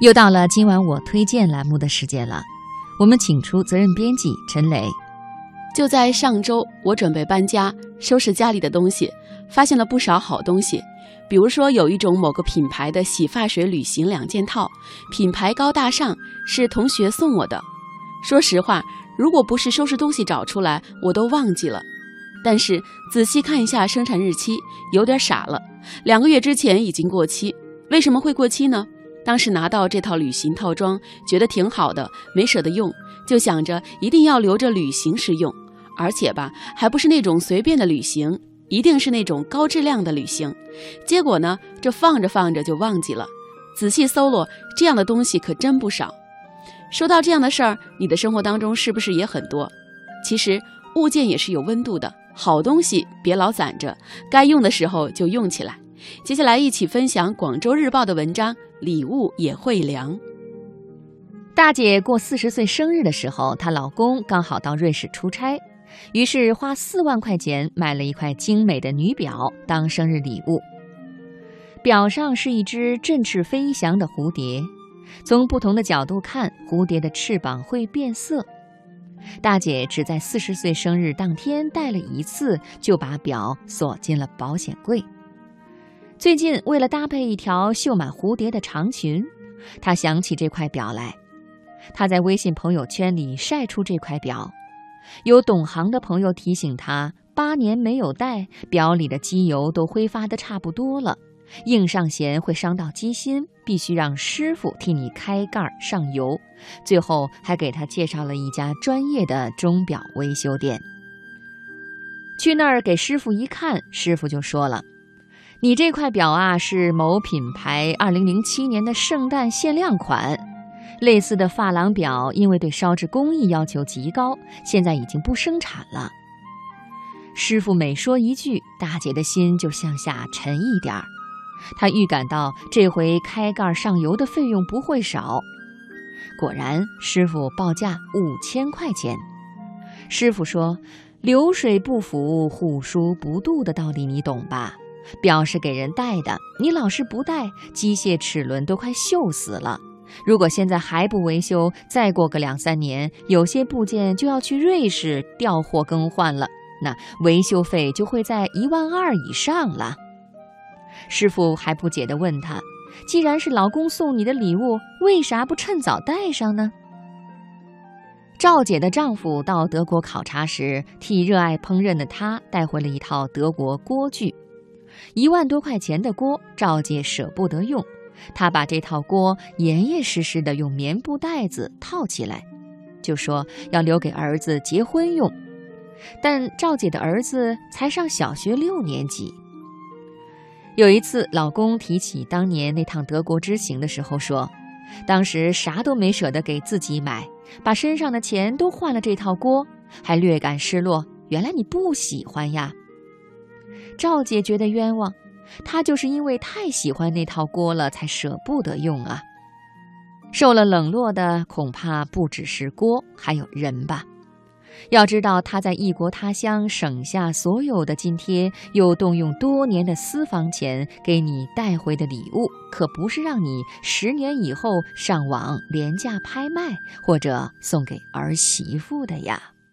又到了今晚我推荐栏目的时间了，我们请出责任编辑陈雷。就在上周，我准备搬家，收拾家里的东西，发现了不少好东西。比如说，有一种某个品牌的洗发水旅行两件套，品牌高大上，是同学送我的。说实话，如果不是收拾东西找出来，我都忘记了。但是仔细看一下生产日期，有点傻了，两个月之前已经过期。为什么会过期呢？当时拿到这套旅行套装，觉得挺好的，没舍得用，就想着一定要留着旅行时用，而且吧，还不是那种随便的旅行，一定是那种高质量的旅行。结果呢，这放着放着就忘记了。仔细搜罗，这样的东西可真不少。说到这样的事儿，你的生活当中是不是也很多？其实物件也是有温度的，好东西别老攒着，该用的时候就用起来。接下来一起分享《广州日报》的文章。礼物也会凉。大姐过四十岁生日的时候，她老公刚好到瑞士出差，于是花四万块钱买了一块精美的女表当生日礼物。表上是一只振翅飞翔的蝴蝶，从不同的角度看，蝴蝶的翅膀会变色。大姐只在四十岁生日当天戴了一次，就把表锁进了保险柜。最近为了搭配一条绣满蝴蝶的长裙，她想起这块表来。她在微信朋友圈里晒出这块表，有懂行的朋友提醒她：八年没有戴，表里的机油都挥发的差不多了，硬上弦会伤到机芯，必须让师傅替你开盖上油。最后还给她介绍了一家专业的钟表维修店。去那儿给师傅一看，师傅就说了。你这块表啊，是某品牌二零零七年的圣诞限量款，类似的珐琅表，因为对烧制工艺要求极高，现在已经不生产了。师傅每说一句，大姐的心就向下沉一点儿。她预感到这回开盖上油的费用不会少。果然，师傅报价五千块钱。师傅说：“流水不腐，虎叔不渡的道理，你懂吧？”表是给人戴的，你老是不戴，机械齿轮都快锈死了。如果现在还不维修，再过个两三年，有些部件就要去瑞士调货更换了，那维修费就会在一万二以上了。师傅还不解地问他：“既然是老公送你的礼物，为啥不趁早戴上呢？”赵姐的丈夫到德国考察时，替热爱烹饪的她带回了一套德国锅具。一万多块钱的锅，赵姐舍不得用，她把这套锅严严实实的用棉布袋子套起来，就说要留给儿子结婚用。但赵姐的儿子才上小学六年级。有一次，老公提起当年那趟德国之行的时候，说，当时啥都没舍得给自己买，把身上的钱都换了这套锅，还略感失落。原来你不喜欢呀。赵姐觉得冤枉，她就是因为太喜欢那套锅了，才舍不得用啊。受了冷落的恐怕不只是锅，还有人吧。要知道，她在异国他乡省下所有的津贴，又动用多年的私房钱给你带回的礼物，可不是让你十年以后上网廉价拍卖或者送给儿媳妇的呀。